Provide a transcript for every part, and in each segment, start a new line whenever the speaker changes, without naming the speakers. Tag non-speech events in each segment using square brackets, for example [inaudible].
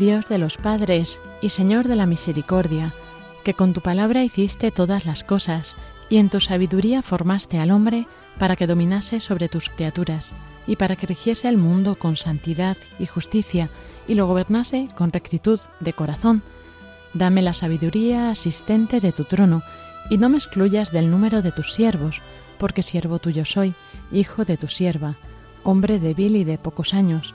Dios de los padres y Señor de la misericordia, que con tu palabra hiciste todas las cosas, y en tu sabiduría formaste al hombre para que dominase sobre tus criaturas, y para que rigiese el mundo con santidad y justicia, y lo gobernase con rectitud de corazón. Dame la sabiduría asistente de tu trono, y no me excluyas del número de tus siervos, porque siervo tuyo soy, hijo de tu sierva, hombre débil y de pocos años,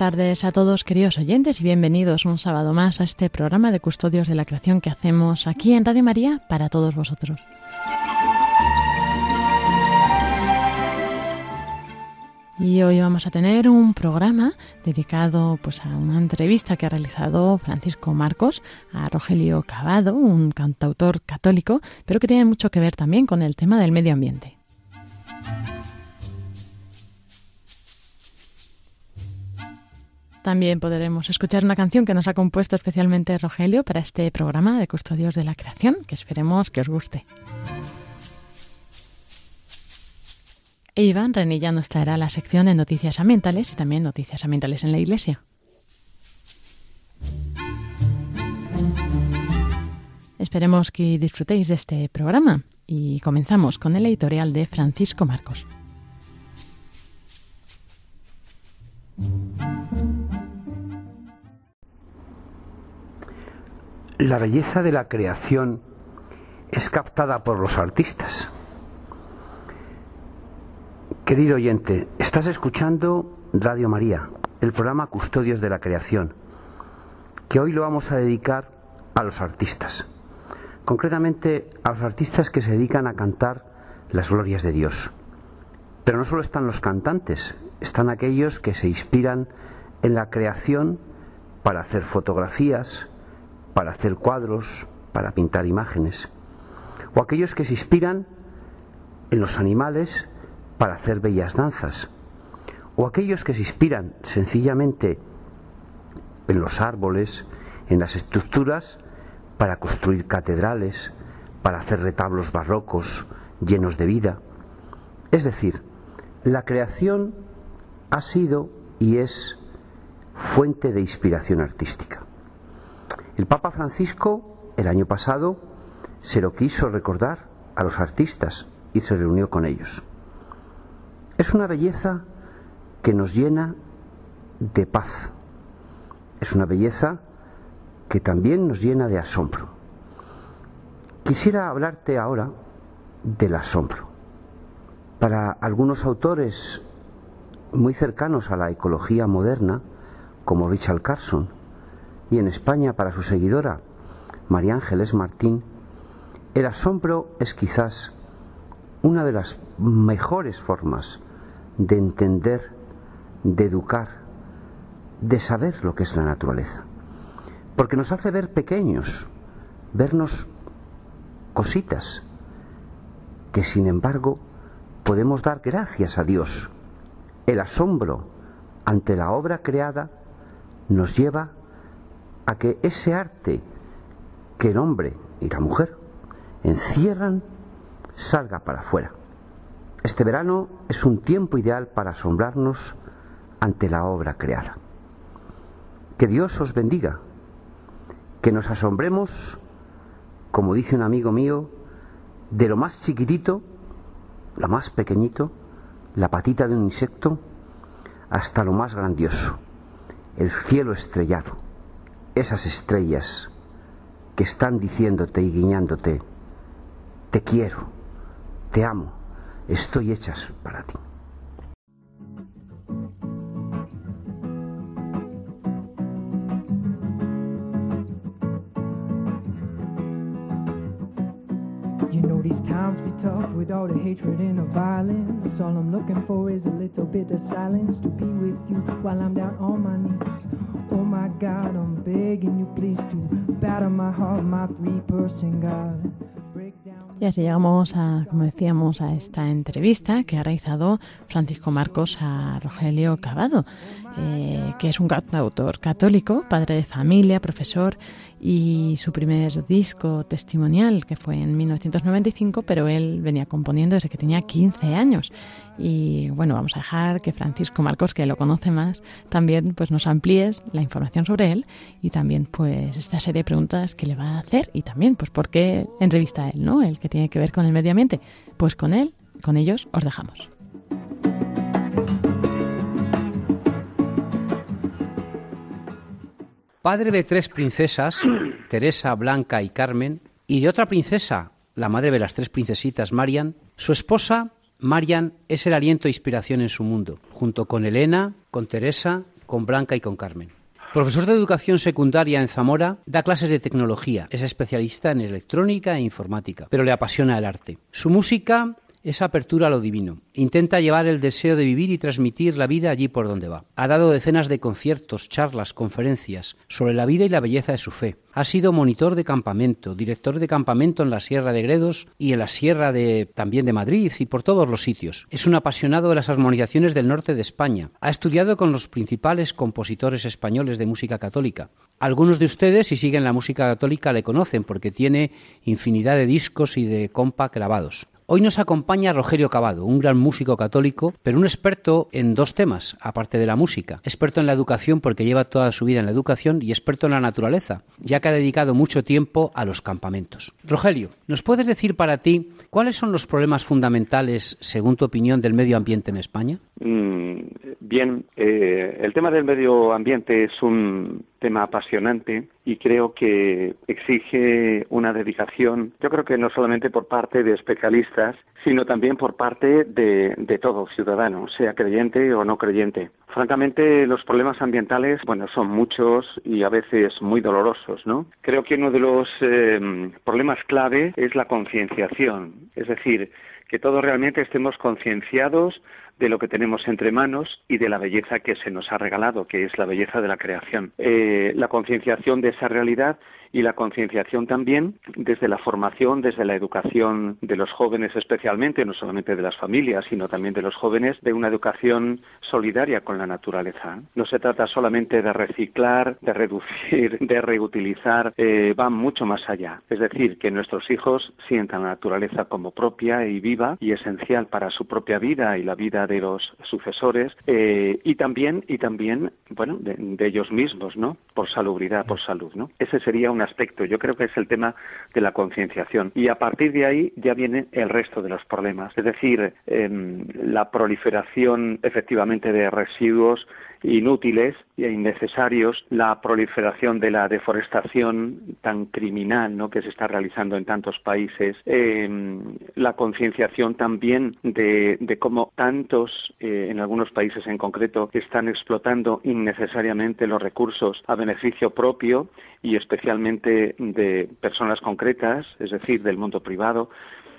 Tardes a todos, queridos oyentes, y bienvenidos un sábado más a este programa de Custodios de la Creación que hacemos aquí en Radio María para todos vosotros. Y hoy vamos a tener un programa dedicado pues, a una entrevista que ha realizado Francisco Marcos a Rogelio Cavado, un cantautor católico, pero que tiene mucho que ver también con el tema del medio ambiente. También podremos escuchar una canción que nos ha compuesto especialmente Rogelio para este programa de Custodios de la Creación, que esperemos que os guste. E Iván Renilla nos traerá la sección de noticias ambientales y también noticias ambientales en la Iglesia. Esperemos que disfrutéis de este programa y comenzamos con el editorial de Francisco Marcos.
La belleza de la creación es captada por los artistas. Querido oyente, estás escuchando Radio María, el programa Custodios de la Creación, que hoy lo vamos a dedicar a los artistas, concretamente a los artistas que se dedican a cantar las glorias de Dios. Pero no solo están los cantantes, están aquellos que se inspiran en la creación para hacer fotografías, para hacer cuadros, para pintar imágenes, o aquellos que se inspiran en los animales para hacer bellas danzas, o aquellos que se inspiran sencillamente en los árboles, en las estructuras, para construir catedrales, para hacer retablos barrocos llenos de vida. Es decir, la creación ha sido y es fuente de inspiración artística. El Papa Francisco, el año pasado, se lo quiso recordar a los artistas y se reunió con ellos. Es una belleza que nos llena de paz. Es una belleza que también nos llena de asombro. Quisiera hablarte ahora del asombro. Para algunos autores muy cercanos a la ecología moderna, como Richard Carson, y en España para su seguidora, María Ángeles Martín, el asombro es quizás una de las mejores formas de entender, de educar, de saber lo que es la naturaleza. Porque nos hace ver pequeños, vernos cositas, que sin embargo podemos dar gracias a Dios. El asombro ante la obra creada nos lleva a que ese arte que el hombre y la mujer encierran salga para afuera. Este verano es un tiempo ideal para asombrarnos ante la obra creada. Que Dios os bendiga, que nos asombremos, como dice un amigo mío, de lo más chiquitito, lo más pequeñito, la patita de un insecto, hasta lo más grandioso, el cielo estrellado, esas estrellas que están diciéndote y guiñándote, te quiero, te amo, estoy hechas para ti. You know these times be tough with all the hatred and the violence. All I'm looking for is a little bit of silence to be with you while I'm down on my knees. Oh my God, I'm begging you please to batter my heart, my three-person God. Y así llegamos a, como decíamos, a esta entrevista que ha realizado Francisco Marcos a Rogelio Cavado, eh, que es un autor católico, padre de familia, profesor y su primer disco testimonial, que fue en 1995, pero él venía componiendo desde que tenía 15 años. Y bueno, vamos a dejar que Francisco Marcos, que lo conoce más, también pues nos amplíes la información sobre él y también pues esta serie de preguntas que le va a hacer y también pues por qué entrevista a él, ¿no? El que tiene que ver con el medio ambiente. Pues con él, con ellos os dejamos.
Padre de tres princesas, [clears throat] Teresa, Blanca y Carmen, y de otra princesa, la madre de las tres princesitas, Marian, su esposa, Marian, es el aliento e inspiración en su mundo, junto con Elena, con Teresa, con Blanca y con Carmen. Profesor de educación secundaria en Zamora, da clases de tecnología, es especialista en electrónica e informática, pero le apasiona el arte. Su música esa apertura a lo divino. Intenta llevar el deseo de vivir y transmitir la vida allí por donde va. Ha dado decenas de conciertos, charlas, conferencias sobre la vida y la belleza de su fe. Ha sido monitor de campamento, director de campamento en la Sierra de Gredos y en la Sierra de también de Madrid y por todos los sitios. Es un apasionado de las armonizaciones del norte de España. Ha estudiado con los principales compositores españoles de música católica. Algunos de ustedes, si siguen la música católica, le conocen porque tiene infinidad de discos y de compa grabados. Hoy nos acompaña Rogerio Cavado, un gran músico católico, pero un experto en dos temas, aparte de la música. Experto en la educación porque lleva toda su vida en la educación y experto en la naturaleza, ya que ha dedicado mucho tiempo a los campamentos. Rogelio, ¿nos puedes decir para ti cuáles son los problemas fundamentales, según tu opinión, del medio ambiente en España?
Mm, bien, eh, el tema del medio ambiente es un tema apasionante y creo que exige una dedicación, yo creo que no solamente por parte de especialistas, sino también por parte de, de todo ciudadano, sea creyente o no creyente. Francamente, los problemas ambientales, bueno, son muchos y a veces muy dolorosos, ¿no? Creo que uno de los eh, problemas clave es la concienciación, es decir, que todos realmente estemos concienciados de lo que tenemos entre manos y de la belleza que se nos ha regalado, que es la belleza de la creación. Eh, la concienciación de esa realidad y la concienciación también desde la formación, desde la educación de los jóvenes especialmente, no solamente de las familias, sino también de los jóvenes, de una educación solidaria con la naturaleza. No se trata solamente de reciclar, de reducir, de reutilizar, eh, va mucho más allá. Es decir, que nuestros hijos sientan la naturaleza como propia y viva y esencial para su propia vida y la vida de los sucesores eh, y también y también bueno de, ellos mismos, ¿no? Por salubridad, por salud, ¿no? Ese sería un aspecto. Yo creo que es el tema de la concienciación. Y a partir de ahí ya viene el resto de los problemas. Es decir, eh, la proliferación efectivamente de residuos inútiles e innecesarios, la proliferación de la deforestación tan criminal ¿no? que se está realizando en tantos países, eh, la concienciación también de, de cómo tantos, eh, en algunos países en concreto, están explotando innecesariamente los recursos a beneficio propio y especialmente de personas concretas, es decir, del mundo privado,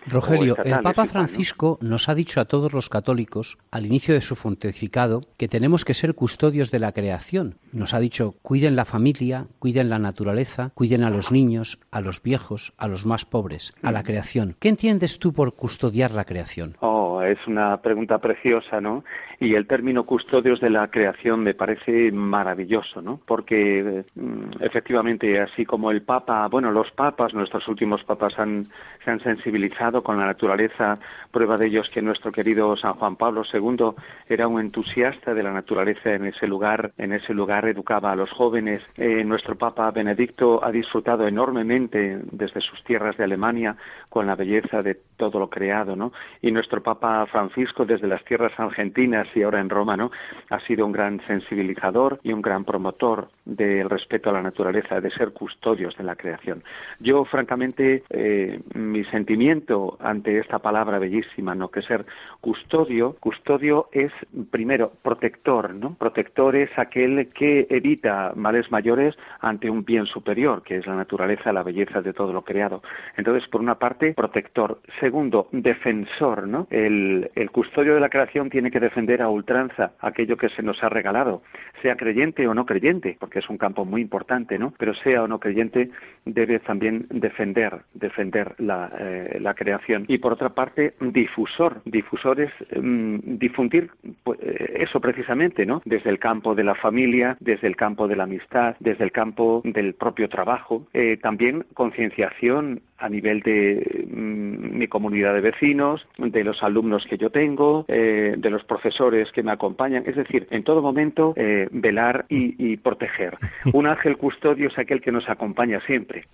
Rogelio, el Papa Francisco nos ha dicho a todos los católicos, al inicio de su pontificado, que tenemos que ser custodios de la creación. Nos ha dicho, cuiden la familia, cuiden la naturaleza, cuiden a los niños, a los viejos, a los más pobres, a la creación. ¿Qué entiendes tú por custodiar la creación?
Oh, es una pregunta preciosa, ¿no? Y el término custodios de la creación me parece maravilloso, ¿no? Porque mm, efectivamente, así como el Papa, bueno, los papas, nuestros últimos papas han, se han sensibilizado con la naturaleza. Prueba de ello es que nuestro querido San Juan Pablo II era un entusiasta de la naturaleza en ese lugar. En ese lugar educaba a los jóvenes. Eh, nuestro Papa Benedicto ha disfrutado enormemente desde sus tierras de Alemania con la belleza de todo lo creado, ¿no? Y nuestro Papa Francisco desde las tierras argentinas y ahora en Roma, ¿no? Ha sido un gran sensibilizador y un gran promotor del respeto a la naturaleza, de ser custodios de la creación. Yo, francamente, eh, mi sentimiento ante esta palabra bellísima, ¿no? Que ser custodio, custodio es primero protector, ¿no? Protector es aquel que evita males mayores ante un bien superior, que es la naturaleza, la belleza de todo lo creado. Entonces, por una parte, protector. Segundo, defensor, ¿no? El, el custodio de la creación tiene que defender a ultranza aquello que se nos ha regalado, sea creyente o no creyente, porque es un campo muy importante, ¿no? Pero sea o no creyente, debe también defender, defender la, eh, la creación y por otra parte difusor difusor es mm, difundir pues, eh, eso precisamente no desde el campo de la familia desde el campo de la amistad desde el campo del propio trabajo eh, también concienciación a nivel de mm, mi comunidad de vecinos, de los alumnos que yo tengo, eh, de los profesores que me acompañan. Es decir, en todo momento velar y, y, proteger. [laughs] Un ángel custodio es aquel que nos acompaña siempre.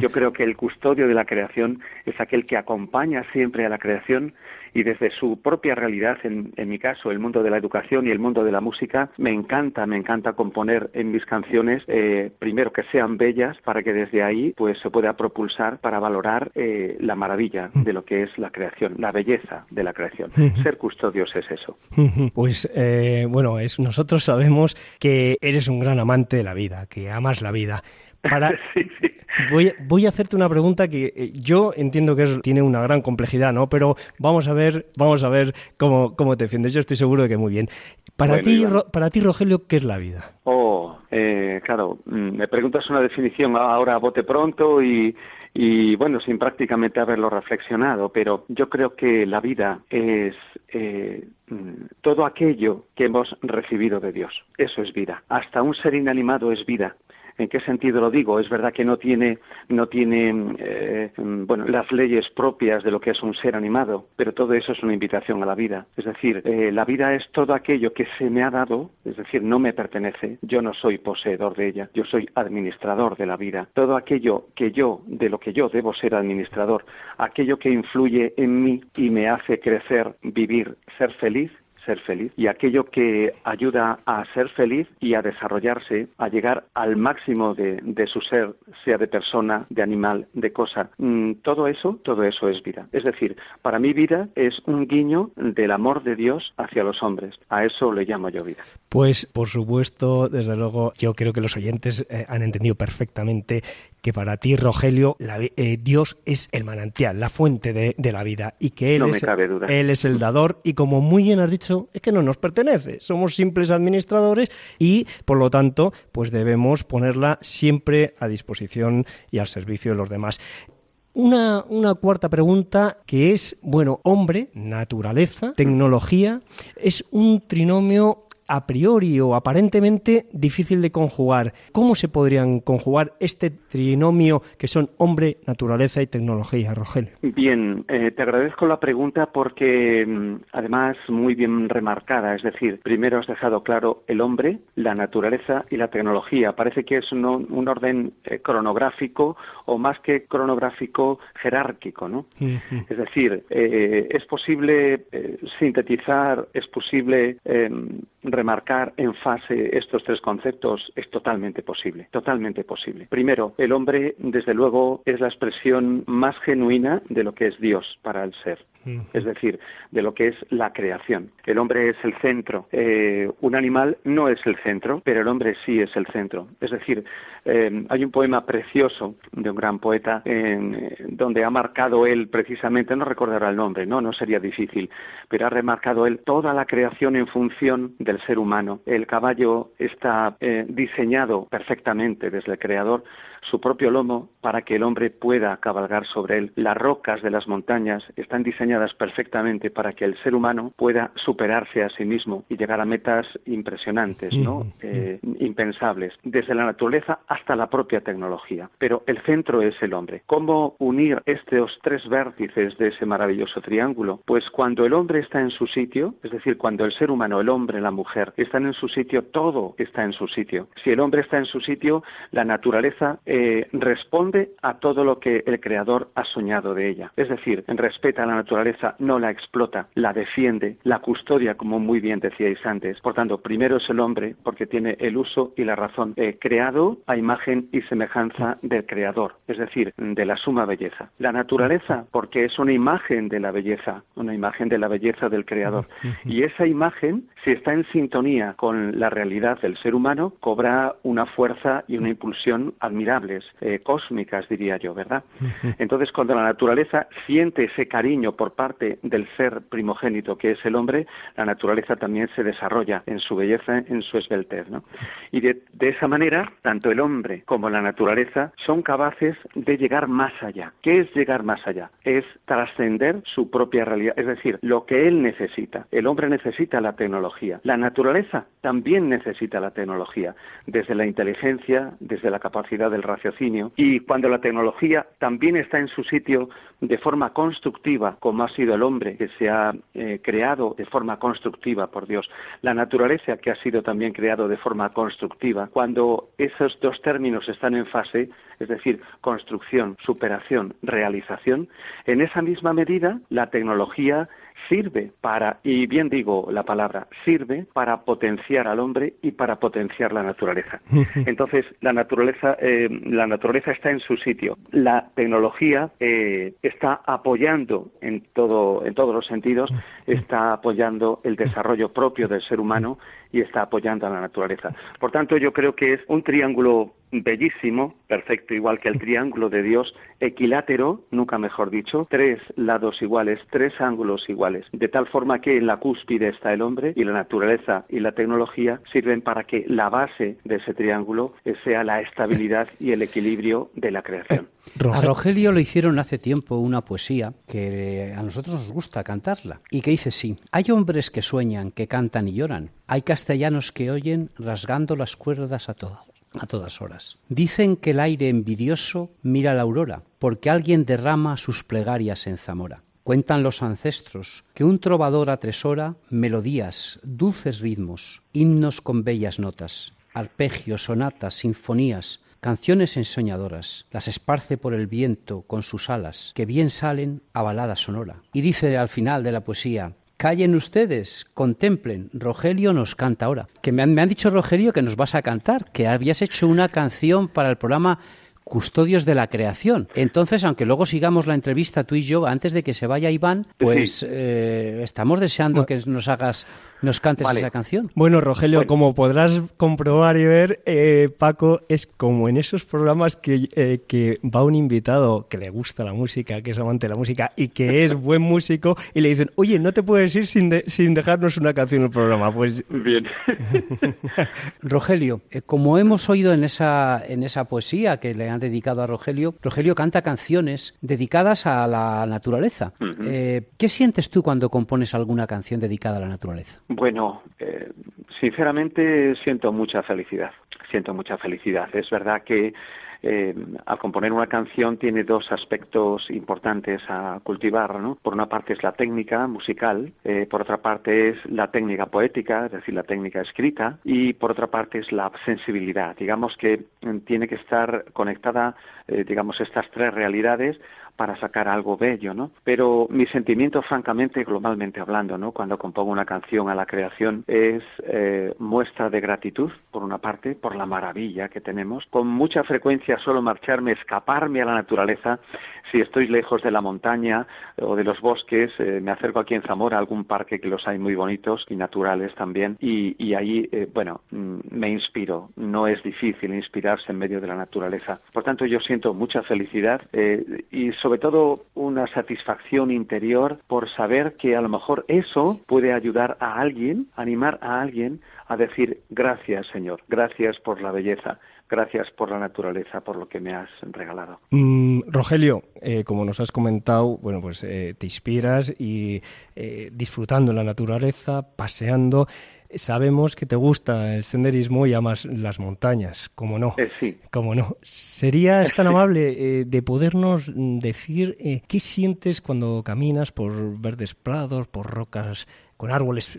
Yo creo que el custodio de la creación es aquel que acompaña siempre a la creación y desde su propia realidad, en, mi caso, el mundo de la educación y el mundo de la música, me encanta, me encanta componer en mis canciones, eh, primero que sean bellas, para que desde ahí pues se pueda propulsar para valorar eh, la maravilla de lo que es la creación, la belleza de la creación. Ser custodios es eso.
Pues eh, bueno, es, nosotros sabemos que eres un gran amante de la vida, que amas la vida. Para... [laughs] Voy, voy, a hacerte una pregunta que eh, yo entiendo que tiene una gran complejidad, ¿no? Pero vamos a ver, vamos a ver cómo, cómo te defiendes. Yo estoy seguro de que muy bien. Para ti, para ti, Rogelio, ¿qué es la vida?
Oh, eh, claro, mm, me preguntas una definición ahora a bote pronto y, y bueno, sin prácticamente haberlo reflexionado, pero yo creo que la vida es eh, mm, todo aquello que hemos recibido de Dios. Eso es vida. Hasta un ser inanimado es vida. ¿En qué sentido lo digo? Es verdad que no tiene, no tiene eh, bueno, las leyes propias de lo que es un ser animado, pero todo eso es una invitación a la vida. Es decir, eh, la vida es todo aquello que se me ha dado, es decir, no me pertenece, yo no soy poseedor de ella, yo soy administrador de la vida. Todo aquello que yo, de lo que yo debo ser administrador, aquello que influye en mí y me hace crecer, vivir, ser feliz, ser feliz y aquello que ayuda a ser feliz y a desarrollarse, a llegar al máximo de, su ser, sea de persona, de animal, de cosa. Mm, todo eso, todo eso es vida. Es decir, para mí vida es un guiño del amor de Dios hacia los hombres. A eso le llamo yo vida.
Pues, por supuesto, desde luego, yo creo que los oyentes eh, han entendido perfectamente que para ti, Rogelio, eh, Dios es el manantial, la fuente de, la vida y que él, es, él es el dador y como muy bien has dicho, es que no nos pertenece, somos simples administradores y por lo tanto pues debemos ponerla siempre a disposición y al servicio de los demás. Una, una, cuarta pregunta que es, bueno, hombre, naturaleza, tecnología, es un trinomio a priori o aparentemente difícil de conjugar. ¿Cómo se podrían conjugar este trinomio que son hombre, naturaleza y tecnología, Rogelio?
Bien, eh, te agradezco la pregunta porque mm, además muy bien remarcada. Es decir, primero has dejado claro el hombre, la naturaleza y la tecnología. Parece que es un, orden eh, cronográfico o más que cronográfico jerárquico, ¿no? Es decir, eh, es posible sintetizar, es posible em, remarcar en fase estos tres conceptos es totalmente posible, totalmente posible. Primero, el hombre, desde luego, es la expresión más genuina de lo que es Dios para el ser es decir, de lo que es la creación. El hombre es el centro. Eh, un animal no es el centro, pero el hombre sí es el centro. Es decir, eh, hay un poema precioso de un gran poeta en, donde ha marcado él precisamente, no recordará el nombre, no, no sería difícil, pero ha remarcado él toda la creación en función del ser humano. El caballo está eh, diseñado perfectamente desde el creador su propio lomo para que el hombre pueda cabalgar sobre él. Las rocas de las montañas están diseñadas perfectamente para que el ser humano pueda superarse a sí mismo y llegar a metas impresionantes, ¿no? Eh, impensables, desde la naturaleza hasta la propia tecnología. Pero el centro es el hombre. ¿Cómo unir estos tres vértices de ese maravilloso triángulo? Pues cuando el hombre está en su sitio, es decir, cuando el ser humano, el hombre, la mujer, están en su sitio, todo está en su sitio. Si el hombre está en su sitio, la naturaleza eh, responde a todo lo que el Creador ha soñado de ella. Es decir, respeta a la naturaleza, no la explota, la defiende, la custodia, como muy bien decíais antes. Por tanto, primero es el hombre, porque tiene el uso y la razón, eh, creado a imagen y semejanza del Creador, es decir, de la suma belleza. La naturaleza, porque es una imagen de la belleza, una imagen de la belleza del Creador. Y esa imagen, si está en sintonía con la realidad del ser humano, cobra una fuerza y una impulsión admirable eh, cósmicas, diría yo, ¿verdad? Entonces, cuando la naturaleza siente ese cariño por parte del ser primogénito que es el hombre, la naturaleza también se desarrolla en su belleza, en su esbeltez, ¿no? Y de, esa manera, tanto el hombre como la naturaleza son capaces de llegar más allá. ¿Qué es llegar más allá? Es trascender su propia realidad, es decir, lo que él necesita. El hombre necesita la tecnología. La naturaleza también necesita la tecnología, desde la inteligencia, desde la capacidad del raciocinio. Y cuando la tecnología también está en su sitio de forma constructiva, como ha sido el hombre que se ha eh, creado de forma constructiva por Dios, la naturaleza que ha sido también creado de forma constructiva, cuando esos dos términos están en fase, es decir, construcción, superación, realización, en esa misma medida la tecnología sirve para, y bien digo la palabra, sirve para potenciar al hombre y para potenciar la naturaleza. [laughs] Entonces, la naturaleza, eh, la naturaleza está en su sitio. La tecnología eh, está apoyando en todo, en todos los sentidos, está apoyando el desarrollo propio del ser humano y está apoyando a la naturaleza. Por tanto, yo creo que es un triángulo bellísimo, perfecto, igual que el triángulo de Dios, equilátero, nunca mejor dicho, tres lados iguales, tres ángulos iguales, de tal forma que en la cúspide está el hombre y la naturaleza y la tecnología sirven para que la base de ese triángulo sea la estabilidad y el equilibrio de la creación.
A Rogelio le hicieron hace tiempo una poesía que a nosotros nos gusta cantarla y que dice sí, hay hombres que sueñan, que cantan y lloran, hay castellanos que oyen rasgando las cuerdas a todos a todas horas. Dicen que el aire envidioso mira la aurora, porque alguien derrama sus plegarias en Zamora. Cuentan los ancestros que un trovador atresora melodías, dulces ritmos, himnos con bellas notas, arpegios, sonatas, sinfonías, canciones ensoñadoras, las esparce por el viento con sus alas, que bien salen a balada sonora. Y dice al final de la poesía, callen ustedes, contemplen. Rogelio nos canta ahora. Que me han, me han dicho, Rogelio, que nos vas a cantar, que habías hecho una canción para el programa custodios de la creación. Entonces, aunque luego sigamos la entrevista tú y yo, antes de que se vaya Iván, pues eh, estamos deseando que nos hagas, nos cantes esa canción.
Bueno, Rogelio, como podrás comprobar y ver, eh, Paco es como en esos programas que, eh, que va un invitado que le gusta la música, que es amante de la música y que es [laughs] buen músico y le dicen, oye, no te puedes ir sin, sin dejarnos una canción en el programa. Pues
bien. [laughs]
Rogelio, como hemos oído en esa en esa poesía que le han dedicado a Rogelio. Rogelio canta canciones dedicadas a la naturaleza. Eh, ¿Qué sientes tú cuando compones alguna canción dedicada a la naturaleza?
Bueno, eh, sinceramente siento mucha felicidad. Siento mucha felicidad. Es verdad que eh, al componer una canción tiene dos aspectos importantes a cultivar, ¿no? Por una parte es la técnica musical, eh, por otra parte es la técnica poética, es decir, la técnica escrita, y por otra parte es la sensibilidad. Digamos que mm, tiene que estar conectada, eh, digamos, estas tres realidades para sacar algo bello, ¿no? Pero mi sentimiento, francamente, globalmente hablando, ¿no? Cuando compongo una canción a la creación es eh, muestra de gratitud, por una parte, por la maravilla que tenemos. Con mucha frecuencia solo marcharme, escaparme a la naturaleza. Si estoy lejos de la montaña o de los bosques, eh, me acerco aquí en Zamora a algún parque que los hay muy bonitos y naturales también. Y, y ahí, eh, bueno, mm, me inspiro. No es difícil inspirarse en medio de la naturaleza. Por tanto, yo siento mucha felicidad y sobre todo una satisfacción interior por saber que a lo mejor eso puede ayudar a alguien, animar a alguien a decir gracias Señor, gracias por la belleza, gracias por la naturaleza, por lo que me has regalado.
Mm, Rogelio, eh, como nos has comentado, bueno, pues eh, te inspiras y eh, disfrutando la naturaleza, paseando. Sabemos que te gusta el senderismo y amas las montañas, como no.
Eh, sí.
Como no. ¿Serías tan [laughs] amable eh, de podernos decir eh, qué sientes cuando caminas por verdes prados, por rocas con árboles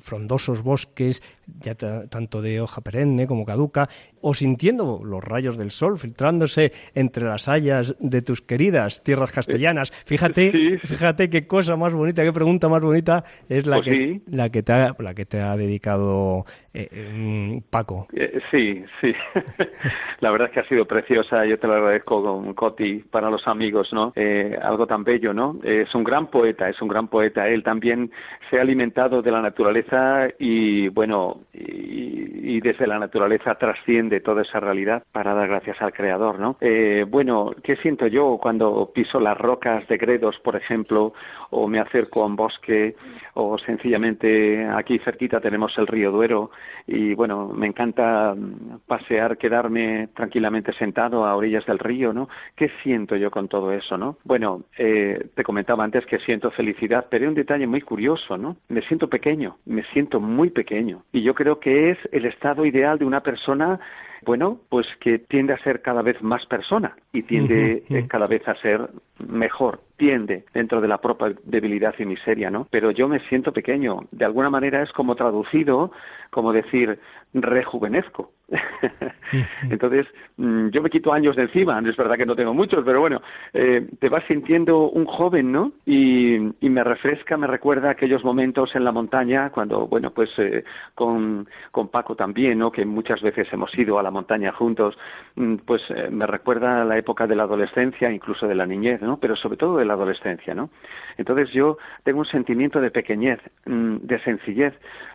frondosos, bosques, ya tanto de hoja perenne como caduca, o sintiendo los rayos del sol filtrándose entre las hayas de tus queridas tierras castellanas? Fíjate, fíjate qué cosa más bonita, qué pregunta más bonita es la
Pues
que
sí.
la que te ha, la que te ha dedicado eh, eh, Paco.
Eh, sí, sí. [laughs] la verdad es que ha sido preciosa. Yo te lo agradezco con Coti para los amigos, ¿no? Eh, algo tan bello, ¿no? es un gran poeta, es un gran poeta. Él también se ha alimentado de la naturaleza y, bueno, y, y desde la naturaleza trasciende toda esa realidad para dar gracias al Creador, ¿no? Eh, bueno, ¿qué siento yo cuando piso las rocas de Gredos, por ejemplo, o me acerco a un bosque, o sencillamente aquí cerquita tenemos el río Duero y, bueno, me encanta mm, pasear, quedarme tranquilamente sentado a orillas del río, ¿no? ¿Qué siento yo con todo eso, no? Bueno, eh, te comentaba antes que siento felicidad, pero hay un detalle muy curioso, ¿no? Me siento pequeño, me siento muy pequeño. Y yo creo que es el estado ideal de una persona bueno, pues que tiende a ser cada vez más persona y tiende cada vez a ser mejor, tiende dentro de la propia debilidad y miseria, ¿no? Pero yo me siento pequeño. De alguna manera es como traducido, como decir, rejuvenezco. [laughs] Entonces, mm, yo me quito años de encima, es verdad que no tengo muchos, pero bueno, eh, te vas sintiendo un joven, ¿no? Y, y, me refresca, me recuerda aquellos momentos en la montaña, cuando, bueno, pues eh, con, con Paco también, ¿no? Que muchas veces hemos ido a la montaña juntos, mm, pues eh, me recuerda la época de la adolescencia, incluso de la niñez, ¿no? Pero sobre todo de la adolescencia, ¿no? Entonces yo tengo un sentimiento de pequeñez, mm, de sencillez.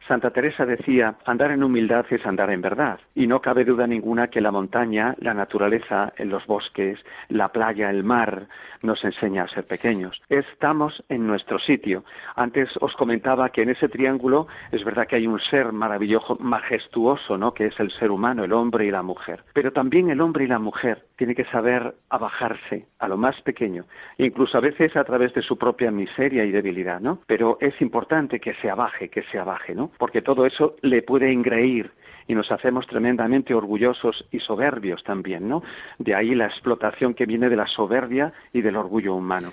Santa Teresa decía, andar en humildad es andar en verdad. Y no cabe duda ninguna que la montaña, la naturaleza, los bosques, la playa, el mar, nos enseña a ser pequeños. Estamos en nuestro sitio. Antes os comentaba que en ese triángulo es verdad que hay un ser maravilloso, majestuoso, ¿no? Que es el ser humano, el hombre y la mujer. Pero también el hombre y la mujer tiene que saber abajarse a lo más pequeño, incluso a veces a través de su propia miseria y debilidad, ¿no? Pero es importante que se abaje, que se abaje, ¿no? Porque todo eso le puede engreír y nos hacemos tremendamente orgullosos y soberbios también, ¿no? De ahí la explotación que viene de la soberbia y del orgullo humano.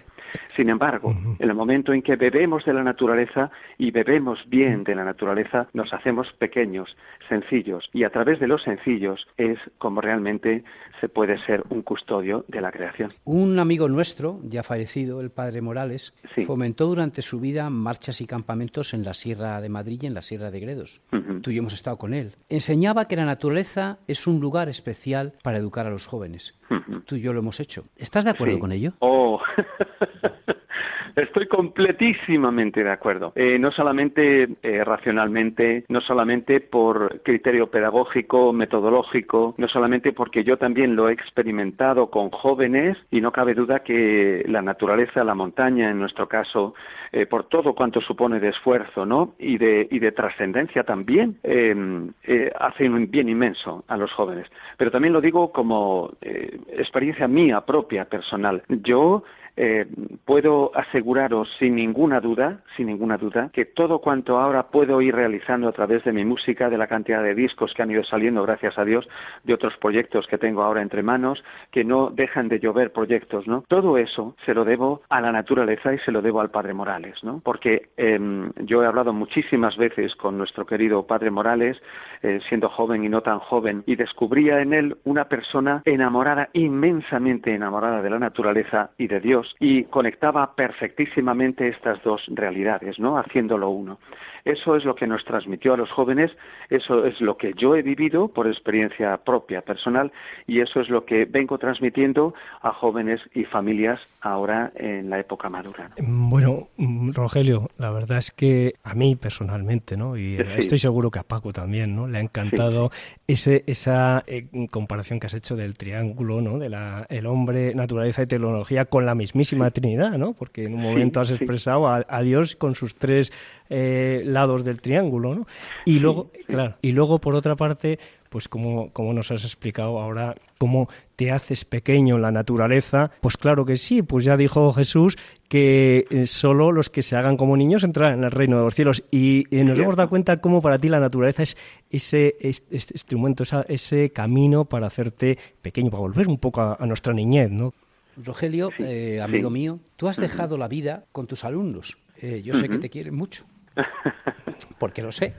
Sin embargo, en el momento en que bebemos de la naturaleza y bebemos bien de la naturaleza, nos hacemos pequeños, sencillos, y a través de los sencillos es como realmente se puede ser un custodio de la creación.
Un amigo nuestro, ya fallecido, el padre Morales, fomentó durante su vida marchas y campamentos en la Sierra de Madrid y en la Sierra de Gredos. Tú y yo hemos estado con él. Enseñaba que la naturaleza es un lugar especial para educar a los jóvenes. Tú y yo lo hemos hecho. ¿Estás de acuerdo con ello?
Oh. [laughs] [laughs] Estoy completísimamente de acuerdo. Eh, no solamente eh, racionalmente, no solamente por criterio pedagógico, metodológico, no solamente porque yo también lo he experimentado con jóvenes y no cabe duda que la naturaleza, la montaña, en nuestro caso, eh, por todo cuanto supone de esfuerzo, ¿no? Y de, y de trascendencia también, em, hace un bien inmenso a los jóvenes. Pero también lo digo como experiencia mía propia, personal. Yo eh, puedo aseguraros sin ninguna duda, sin ninguna duda, que todo cuanto ahora puedo ir realizando a través de mi música, de la cantidad de discos que han ido saliendo, gracias a Dios, de otros proyectos que tengo ahora entre manos, que no dejan de llover proyectos, ¿no? Todo eso se lo debo a la naturaleza y se lo debo al Padre Morales, ¿no? Porque em, yo he hablado muchísimas veces con nuestro querido Padre Morales, eh, siendo joven y no tan joven, y descubría en él una persona enamorada, inmensamente enamorada de la naturaleza y de Dios, y conectaba perfectísimamente estas dos realidades, ¿no? Haciéndolo uno. Eso es lo que nos transmitió a los jóvenes, eso es lo que yo he vivido por experiencia propia, personal, y eso es lo que vengo transmitiendo a jóvenes y familias ahora en la época madura.
Bueno, Rogelio, la verdad es que a mí personalmente, ¿no? Y estoy seguro que a Paco también, ¿no? Le ha encantado ese, esa eh, comparación que has hecho del triángulo, ¿no? De la, el hombre, naturaleza y tecnología con la mismísima Trinidad, ¿no? Porque en un momento has expresado a, a, Dios con sus tres eh, lados del triángulo, ¿no? Y luego, claro, y luego por otra parte, pues como, como nos has explicado ahora, cómo te haces pequeño en la naturaleza, pues claro que sí, pues ya dijo Jesús que eh, solo los que se hagan como niños entrarán en el reino de los cielos. Y, nos hemos dado cuenta cómo para ti la naturaleza es ese, instrumento, ese camino para hacerte pequeño, para volver un poco a, nuestra niñez, ¿no?
Rogelio, eh, amigo mío, tú has dejado la vida con tus alumnos. Eh, yo sé que te quieren mucho. [laughs] Porque lo sé.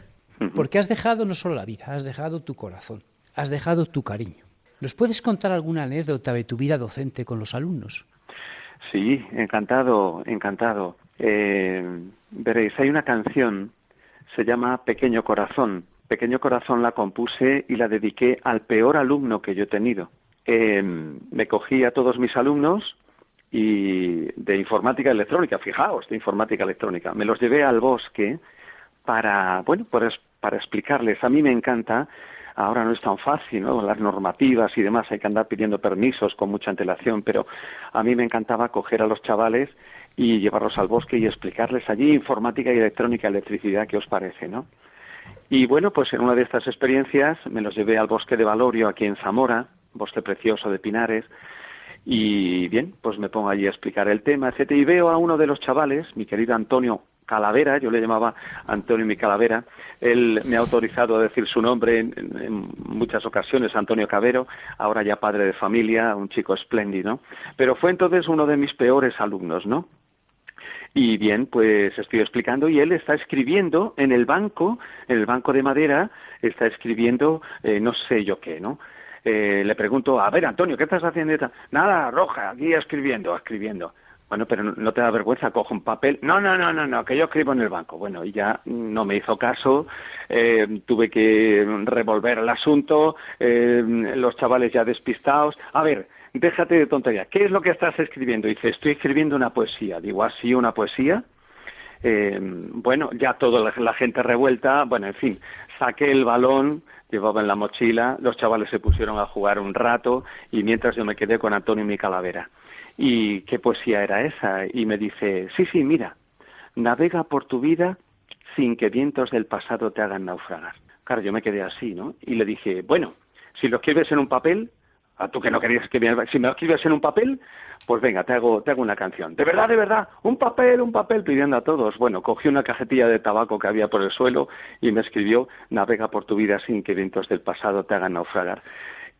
Porque has dejado no solo la vida, has dejado tu corazón, has dejado tu cariño. ¿Nos puedes contar alguna anécdota de tu vida docente con los alumnos?
Sí, encantado, encantado. Eh, veréis, hay una canción, se llama Pequeño Corazón. Pequeño Corazón la compuse y la dediqué al peor alumno que yo he tenido. Eh, me cogí a todos mis alumnos y de informática electrónica, fijaos, de informática electrónica. Me los llevé al bosque para, bueno, pues para explicarles. A mí me encanta, ahora no es tan fácil, ¿no? Las normativas y demás, hay que andar pidiendo permisos con mucha antelación, pero a mí me encantaba coger a los chavales y llevarlos al bosque y explicarles allí informática y electrónica, electricidad, ¿qué os parece, no? Y bueno, pues en una de estas experiencias me los llevé al bosque de Valorio, aquí en Zamora, bosque precioso de Pinares, y bien, pues me pongo allí a explicar el tema, etc. Y veo a uno de los chavales, mi querido Antonio Calavera, yo le llamaba Antonio mi Calavera, él me ha autorizado a decir su nombre en, muchas ocasiones, Antonio Cabero, ahora ya padre de familia, un chico espléndido, pero fue entonces uno de mis peores alumnos, ¿no? Y bien, pues estoy explicando y él está escribiendo en el banco, en el banco de madera, está escribiendo eh, no sé yo qué, ¿no? Eh, le pregunto, a ver, Antonio, ¿qué estás haciendo? Nada, Roja, aquí escribiendo, escribiendo. Bueno, pero no te da vergüenza, cojo un papel. No, no, no, no, no, que yo escribo en el banco. Bueno, y ya no me hizo caso, eh, tuve que revolver el asunto, eh, los chavales ya despistados. A ver, déjate de tontería. ¿Qué es lo que estás escribiendo? Dice, estoy escribiendo una poesía. Digo, ¿así una poesía? Bueno, ya toda la gente revuelta, bueno, en fin, saqué el balón, llevaba en la mochila, los chavales se pusieron a jugar un rato y mientras yo me quedé con Antonio y mi calavera. ¿Y qué poesía era esa? Y me dice, sí, sí, mira, navega por tu vida sin que vientos del pasado te hagan naufragar. Claro, yo me quedé así, ¿no? Y le dije, bueno, si lo escribes en un papel, a tú que no querías que me, si me lo escribes en un papel, pues venga, te hago, te hago una canción. De verdad, de verdad, un papel, un papel, pidiendo a todos. Bueno, cogí una cajetilla de tabaco que había por el suelo y me escribió, navega por tu vida sin que vientos del pasado te hagan naufragar.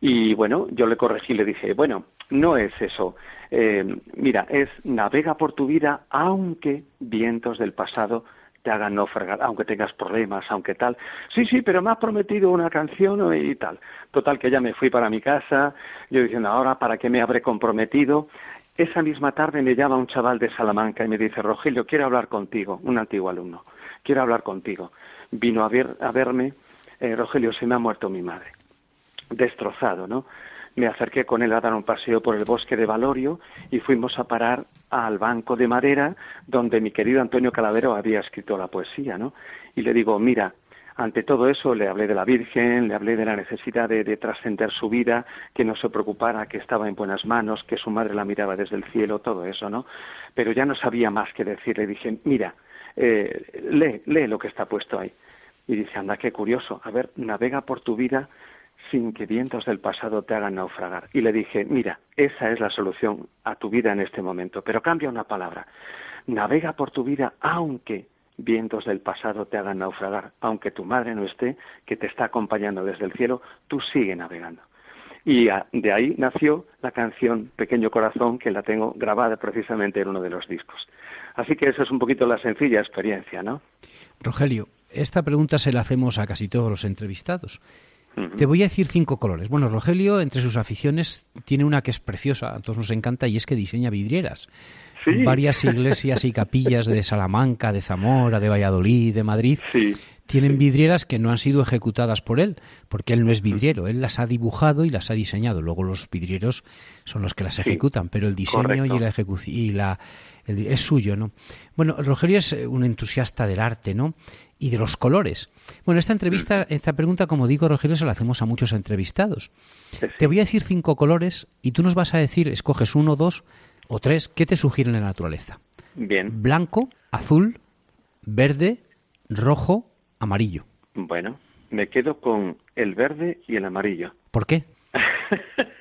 Y bueno, yo le corregí, le dije, bueno, no es eso. Eh, mira, es navega por tu vida aunque vientos del pasado te hagan naufragar, aunque tengas problemas, aunque tal. Sí, sí, pero me has prometido una canción y tal. Total, que ya me fui para mi casa, yo diciendo, ahora, ¿para qué me habré comprometido? Esa misma tarde me llama un chaval de Salamanca y me dice, Rogelio, quiero hablar contigo, un antiguo alumno, quiero hablar contigo. Vino a, ver, a verme, eh, Rogelio, se me ha muerto mi madre. Destrozado, ¿no? Me acerqué con él a dar un paseo por el bosque de Valorio y fuimos a parar al banco de madera donde mi querido Antonio Calavero había escrito la poesía, ¿no? Y le digo, mira, ante todo eso le hablé de la Virgen, le hablé de la necesidad de, trascender su vida, que no se preocupara, que estaba en buenas manos, que su madre la miraba desde el cielo, todo eso, ¿no? Pero ya no sabía más que decir. Le dije, mira, eh, lee, lee lo que está puesto ahí. Y dice, anda, qué curioso. A ver, navega por tu vida sin que vientos del pasado te hagan naufragar. Y le dije, mira, esa es la solución a tu vida en este momento, pero cambia una palabra. Navega por tu vida aunque vientos del pasado te hagan naufragar, aunque tu madre no esté, que te está acompañando desde el cielo, tú sigue navegando. Y de ahí nació la canción Pequeño Corazón, que la tengo grabada precisamente en uno de los discos. Así que esa es un poquito la sencilla experiencia, ¿no?
Rogelio, esta pregunta se la hacemos a casi todos los entrevistados. Te voy a decir cinco colores. Bueno, Rogelio, entre sus aficiones, tiene una que es preciosa, a todos nos encanta, y es que diseña vidrieras. Varias iglesias y [laughs] capillas de Salamanca, de Zamora, de Valladolid, de Madrid, tienen vidrieras que no han sido ejecutadas por él, porque él no es vidriero, él las ha dibujado y las ha diseñado. Luego los vidrieros son los que las ejecutan, pero el diseño y la ejecución y la es suyo, ¿no? Bueno, Rogelio es un entusiasta del arte, ¿no? Y de los colores. Bueno, esta entrevista, esta pregunta, como digo, Rogelio, se la hacemos a muchos entrevistados. Te voy a decir cinco colores y tú nos vas a decir, escoges uno, dos o tres, ¿qué te sugieren la naturaleza?
Bien.
Blanco, azul, verde, rojo, amarillo.
Bueno, me quedo con el verde y el amarillo.
¿Por qué? [laughs]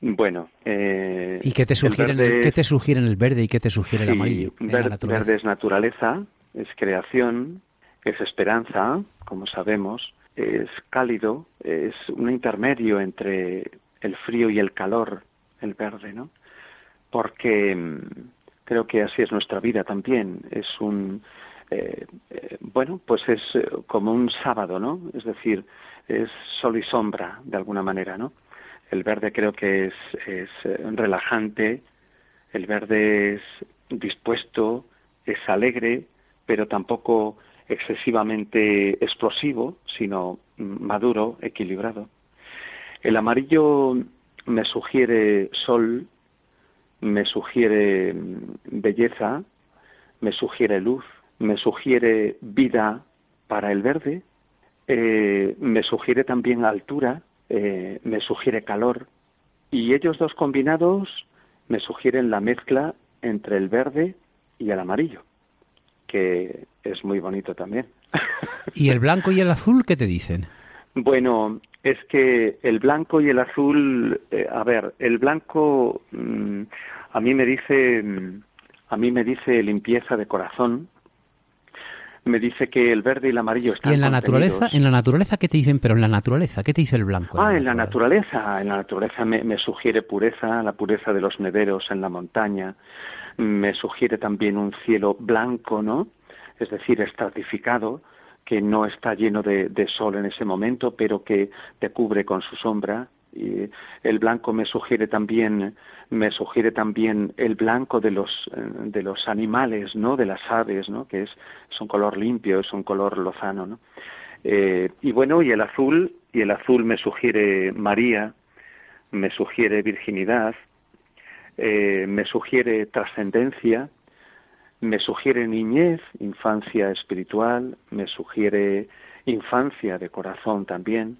Bueno, eh,
¿y qué te sugieren? El, ¿Qué te sugieren el verde y qué te sugiere el amarillo?
verde es naturaleza, es creación, es esperanza, como sabemos, es cálido, es un intermedio entre el frío y el calor, el verde, ¿no? Porque mm, creo que así es nuestra vida también. Es un, eh, eh, bueno, pues es eh, como un sábado, ¿no? Es decir, es sol y sombra, de alguna manera, ¿no? El verde creo que es, es relajante, el verde es dispuesto, es alegre, pero tampoco excesivamente explosivo, sino maduro, equilibrado. El amarillo me sugiere sol, me sugiere belleza, me sugiere luz, me sugiere vida para el verde, eh, me sugiere también altura, eh, me sugiere calor, y ellos dos combinados me sugieren la mezcla entre el verde y el amarillo que es muy bonito también. [laughs]
¿Y el blanco y el azul qué te dicen?
Bueno, es que el blanco y el azul, eh, a ver, el blanco mm, a mí me dice, mm, a mí me dice limpieza de corazón, me dice que el verde y el amarillo están
¿Y en la naturaleza? ¿En la naturaleza qué te dicen? Pero en la naturaleza, ¿qué te dice el blanco?
Ah, en la naturaleza. En la naturaleza me, me, sugiere pureza, la pureza de los nederos en la montaña, me sugiere también un cielo blanco, ¿no? Es decir, estratificado, que no está lleno de, sol en ese momento, pero que te cubre con su sombra. Y el blanco me sugiere también, me sugiere también el blanco de los, de los animales, ¿no? De las aves, ¿no? Que es, es un color limpio, es un color lozano, ¿no? Eh, y bueno, y el azul, y el azul me sugiere María, me sugiere virginidad, eh, me sugiere trascendencia, me sugiere niñez, infancia espiritual, me sugiere infancia de corazón también.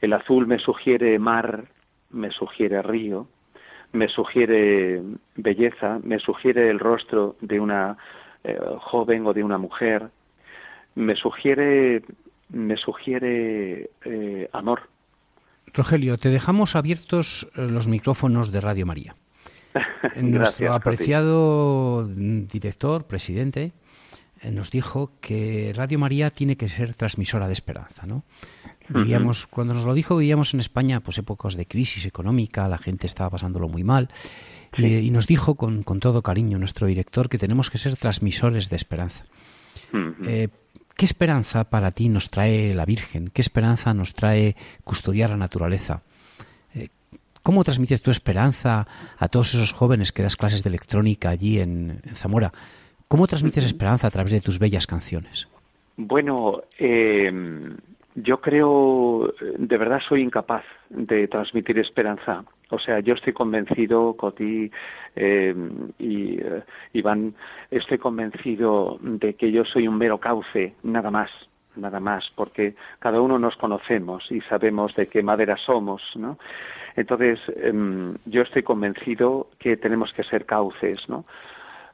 El azul me sugiere mar, me sugiere río, me sugiere belleza, me sugiere el rostro de una eh, joven o de una mujer, me sugiere, me sugiere eh, amor.
Rogelio, te dejamos abiertos los micrófonos de Radio María. [laughs] Nuestro apreciado director, presidente, eh, nos dijo que Radio María tiene que ser transmisora de esperanza, ¿no? Vivíamos, Cuando nos lo dijo, vivíamos en España pues épocas de crisis económica, la gente estaba pasándolo muy mal. Y, nos dijo con, todo cariño nuestro director que tenemos que ser transmisores de esperanza. Eh, ¿Qué esperanza para ti nos trae la Virgen? ¿Qué esperanza nos trae custodiar la naturaleza? ¿Cómo transmites tu esperanza a todos esos jóvenes que das clases de electrónica allí en, Zamora? ¿Cómo transmites esperanza a través de tus bellas canciones?
Bueno, eh, yo creo, de verdad soy incapaz de transmitir esperanza. O sea, yo estoy convencido, Coti eh, y eh, Iván, estoy convencido de que yo soy un mero cauce, nada más, nada más, porque cada uno nos conocemos y sabemos de qué madera somos, ¿no? Entonces, em, yo estoy convencido que tenemos que ser cauces, ¿no?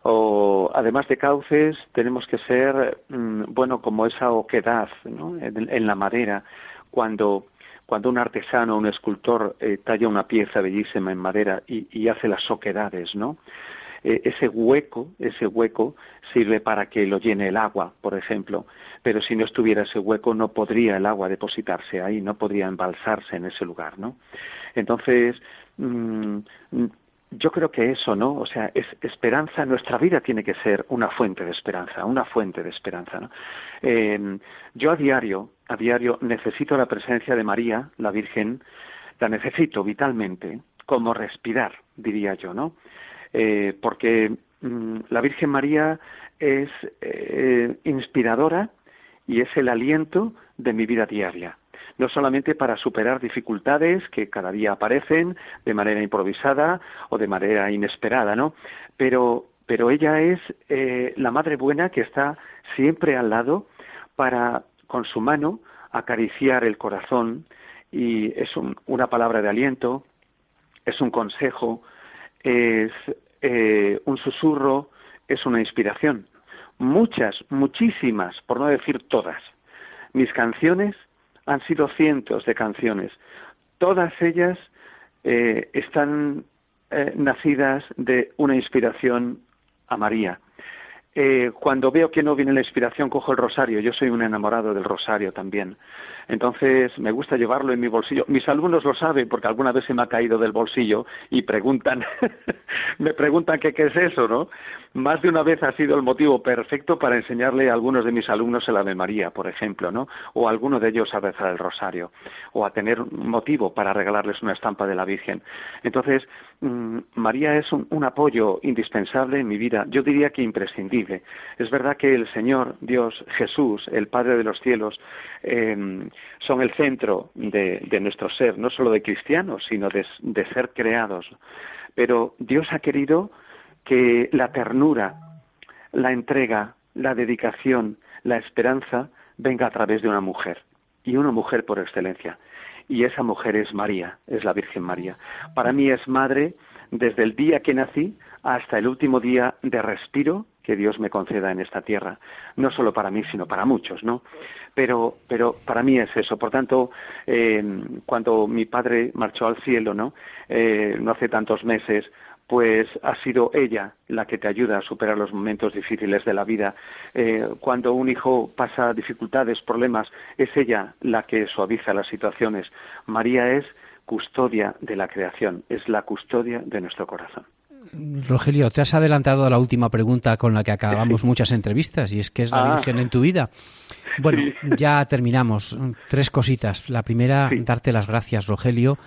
o además de cauces tenemos que ser mm, bueno como esa oquedad ¿no? en, la madera cuando cuando un artesano un escultor eh, talla una pieza bellísima en madera y, hace las oquedades no eh, ese hueco ese hueco sirve para que lo llene el agua por ejemplo pero si no estuviera ese hueco no podría el agua depositarse ahí no podría embalsarse en ese lugar no entonces mm, yo creo que eso, ¿no? O sea, es esperanza, nuestra vida tiene que ser una fuente de esperanza, una fuente de esperanza, ¿no? Em, yo a diario, a diario necesito la presencia de María, la Virgen, la necesito vitalmente, como respirar, diría yo, ¿no? Eh, porque mm, la Virgen María es eh, inspiradora y es el aliento de mi vida diaria no solamente para superar dificultades que cada día aparecen de manera improvisada o de manera inesperada, ¿no? Pero, pero ella es eh, la madre buena que está siempre al lado para, con su mano, acariciar el corazón y es una palabra de aliento, es un consejo, es eh, un susurro, es una inspiración. Muchas, muchísimas, por no decir todas, mis canciones han sido cientos de canciones. Todas ellas eh, están eh, nacidas de una inspiración a María. Eh, cuando veo que no viene la inspiración, cojo el rosario. Yo soy un enamorado del rosario también. Entonces, me gusta llevarlo en mi bolsillo. Mis alumnos lo saben porque alguna vez se me ha caído del bolsillo y preguntan, [laughs] me preguntan qué es eso, ¿no? Más de una vez ha sido el motivo perfecto para enseñarle a algunos de mis alumnos el Ave María, por ejemplo, ¿no? O a alguno de ellos a rezar el rosario, o a tener un motivo para regalarles una estampa de la Virgen. Entonces, mm, María es un, apoyo indispensable en mi vida, yo diría que imprescindible. Es verdad que el Señor, Dios, Jesús, el Padre de los cielos, em, son el centro de, nuestro ser, no solo de cristianos, sino de ser creados. Pero Dios ha querido que la ternura, la entrega, la dedicación, la esperanza venga a través de una mujer, y una mujer por excelencia. Y esa mujer es María, es la Virgen María. Para mí es madre desde el día que nací hasta el último día de respiro que Dios me conceda en esta tierra, no solo para mí, sino para muchos, ¿no? Pero, pero para mí es eso. Por tanto, eh, cuando mi padre marchó al cielo, ¿no? Eh, no hace tantos meses, pues ha sido ella la que te ayuda a superar los momentos difíciles de la vida. Eh, cuando un hijo pasa dificultades, problemas, es ella la que suaviza las situaciones. María es custodia de la creación, es la custodia de nuestro corazón.
Rogelio, te has adelantado a la última pregunta con la que acabamos muchas entrevistas y es ¿qué es la ah. Virgen en tu vida? Bueno, ya terminamos. Tres cositas. La primera, darte las gracias, Rogelio,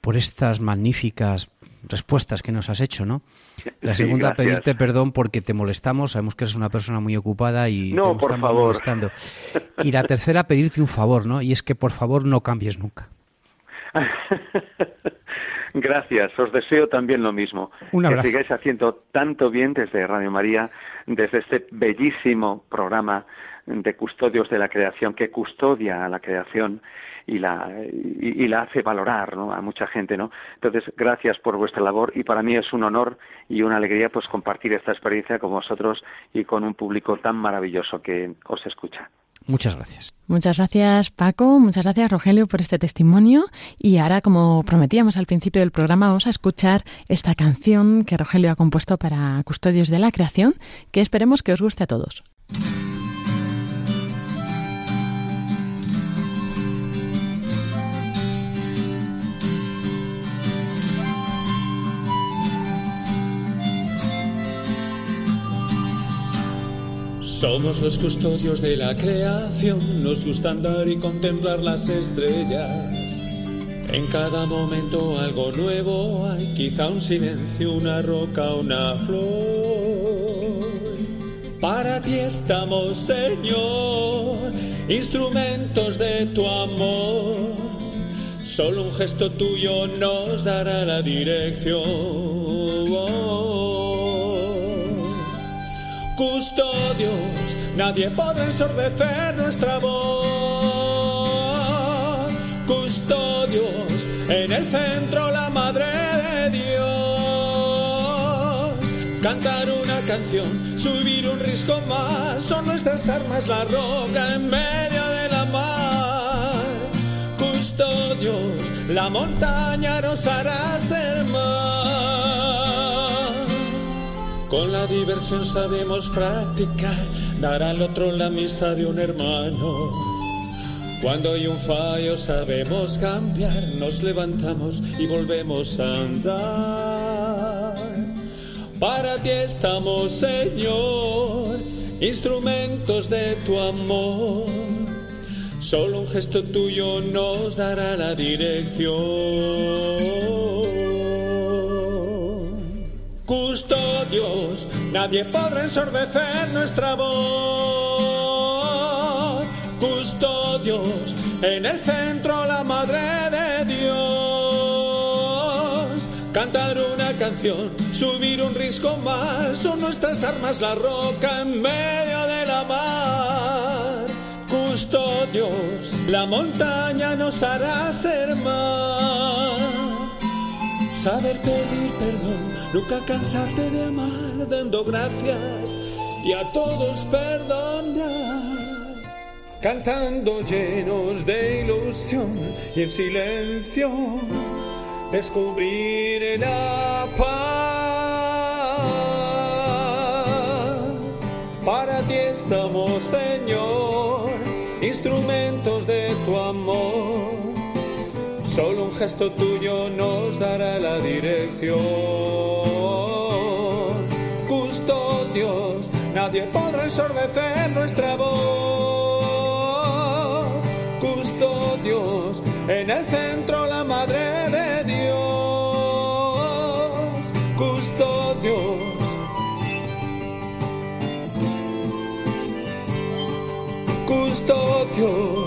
por estas magníficas respuestas que nos has hecho, ¿no? La segunda, pedirte perdón porque te molestamos, sabemos que eres una persona muy ocupada y
no,
te
estamos
molestando. Y la tercera, pedirte un favor, ¿no? Y es que por favor no cambies nunca. [laughs]
Gracias, os deseo también lo mismo.
Un
Que sigáis haciendo tanto bien desde Radio María, desde este bellísimo programa de custodios de la creación que custodia a la creación y la, y, la hace valorar ¿no? a mucha gente. ¿no? Entonces, gracias por vuestra labor y para mí es un honor y una alegría pues compartir esta experiencia con vosotros y con un público tan maravilloso que os escucha.
Muchas gracias.
Muchas gracias Paco, muchas gracias Rogelio por este testimonio y ahora como prometíamos al principio del programa vamos a escuchar esta canción que Rogelio ha compuesto para Custodios de la Creación que esperemos que os guste a todos.
Somos los custodios de la creación, nos gusta andar y contemplar las estrellas. En cada momento algo nuevo hay, quizá un silencio, una roca, una flor. Para ti estamos, Señor, instrumentos de tu amor. Solo un gesto tuyo nos dará la dirección. Custodios, nadie podrá ensordecer nuestra voz. Custodios, en el centro la Madre de Dios. Cantar una canción, subir un risco más, son nuestras armas la roca en medio de la mar. Custodios, la montaña nos hará ser más. Con la diversión sabemos practicar, dar al otro la amistad de un hermano. Cuando hay un fallo sabemos cambiar, nos levantamos y volvemos a andar. Para ti estamos, Señor, instrumentos de tu amor. Solo un gesto tuyo nos dará la dirección. Custodios, nadie podrá ensordecer nuestra voz. Custodios, en el centro la Madre de Dios. Cantar una canción, subir un risco más, son nuestras armas la roca en medio de la mar. Custodios, la montaña nos hará ser más. Saber pedir perdón, nunca cansarte de amar, dando gracias y a todos perdonar. Cantando llenos de ilusión y en silencio descubrir la paz. Para ti estamos, Señor, instrumentos de tu amor. Solo un gesto tuyo nos dará la dirección. Custodios, nadie podrá ensordecer nuestra voz. Custodios, en el centro la Madre de Dios. Custodios. Custodios.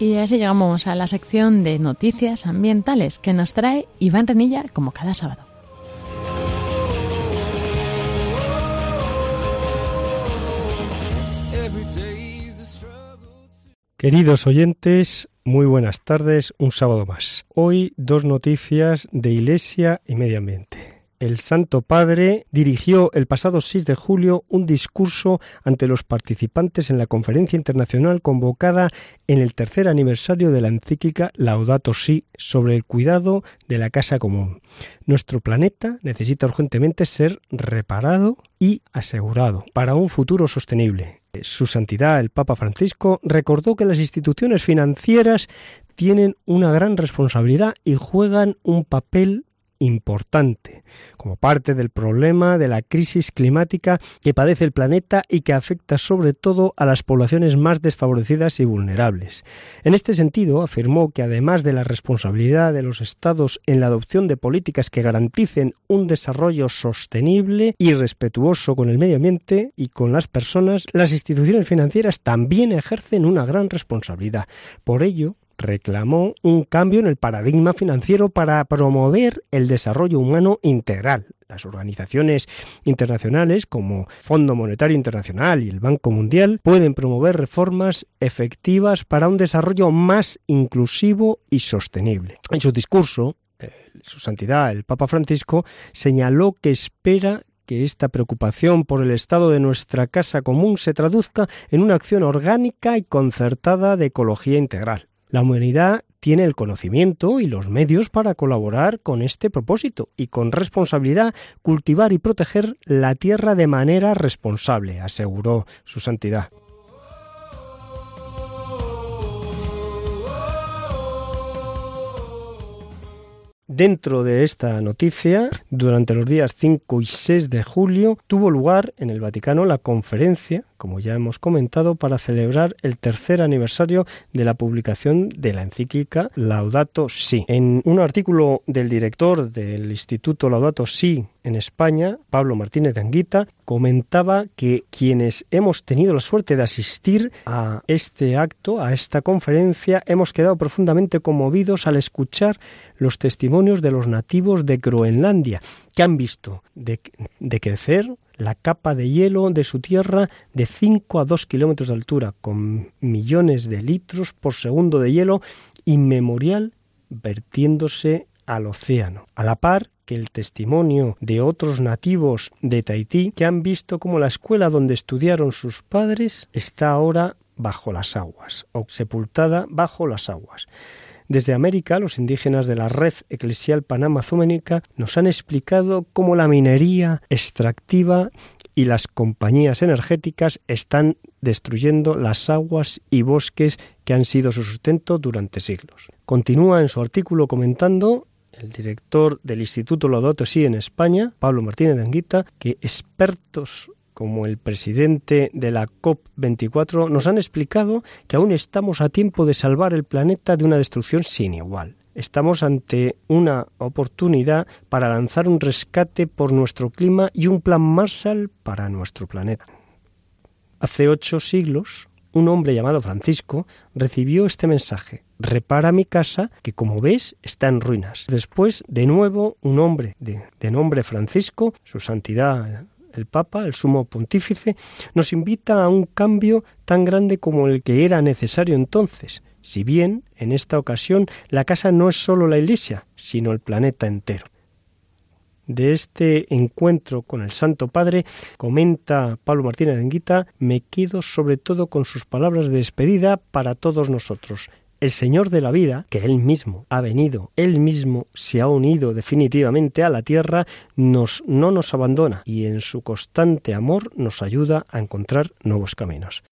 Y así llegamos a la sección de noticias ambientales que nos trae Iván Renilla como cada sábado.
Queridos oyentes, muy buenas tardes, un sábado más. Hoy dos noticias de Iglesia y Medio Ambiente. El Santo Padre dirigió el pasado 6 de julio un discurso ante los participantes en la conferencia internacional convocada en el tercer aniversario de la encíclica Laudato Si sobre el cuidado de la casa común. Nuestro planeta necesita urgentemente ser reparado y asegurado para un futuro sostenible. Su Santidad el Papa Francisco recordó que las instituciones financieras tienen una gran responsabilidad y juegan un papel importante como parte del problema de la crisis climática que padece el planeta y que afecta sobre todo a las poblaciones más desfavorecidas y vulnerables. En este sentido, afirmó que además de la responsabilidad de los Estados en la adopción de políticas que garanticen un desarrollo sostenible y respetuoso con el medio ambiente y con las personas, las instituciones financieras también ejercen una gran responsabilidad. Por ello, reclamó un cambio en el paradigma financiero para promover el desarrollo humano integral. Las organizaciones internacionales como Fondo Monetario Internacional y el Banco Mundial pueden promover reformas efectivas para un desarrollo más inclusivo y sostenible. En su discurso, su santidad, el Papa Francisco, señaló que espera que esta preocupación por el estado de nuestra casa común se traduzca en una acción orgánica y concertada de ecología integral. La humanidad tiene el conocimiento y los medios para colaborar con este propósito y con responsabilidad cultivar y proteger la tierra de manera responsable, aseguró su santidad. Dentro de esta noticia, durante los días 5 y 6 de julio, tuvo lugar en el Vaticano la conferencia, como ya hemos comentado, para celebrar el tercer aniversario de la publicación de la encíclica Laudato Si. En un artículo del director del Instituto Laudato Si en España, Pablo Martínez de Anguita, comentaba que quienes hemos tenido la suerte de asistir a este acto, a esta conferencia, hemos quedado profundamente conmovidos al escuchar los testimonios de los nativos de Groenlandia, que han visto de, crecer la capa de hielo de su tierra de 5 a 2 kilómetros de altura, con millones de litros por segundo de hielo inmemorial vertiéndose al océano. A la par que el testimonio de otros nativos de Tahití que han visto cómo la escuela donde estudiaron sus padres está ahora bajo las aguas o sepultada bajo las aguas. Desde América, los indígenas de la red eclesial panamazónica nos han explicado cómo la minería extractiva y las compañías energéticas están destruyendo las aguas y bosques que han sido su sustento durante siglos. Continúa en su artículo comentando el director del Instituto Laudato Si en España, Pablo Martínez de Anguita, que expertos como el presidente de la COP24 nos han explicado que aún estamos a tiempo de salvar el planeta de una destrucción sin igual. Estamos ante una oportunidad para lanzar un rescate por nuestro clima y un plan Marshall para nuestro planeta. Hace ocho siglos, un hombre llamado Francisco recibió este mensaje. Repara mi casa, que como ves está en ruinas. Después, de nuevo, un hombre de, nombre Francisco, su santidad el Papa, el sumo pontífice, nos invita a un cambio tan grande como el que era necesario entonces, si bien, en esta ocasión, la casa no es sólo la Iglesia, sino el planeta entero de este encuentro con el Santo Padre, comenta Pablo Martínez de Enguita, me quedo sobre todo con sus palabras de despedida para todos nosotros. El Señor de la vida, que Él mismo ha venido, Él mismo se ha unido definitivamente a la tierra, nos, no nos abandona y en su constante amor nos ayuda a encontrar nuevos caminos.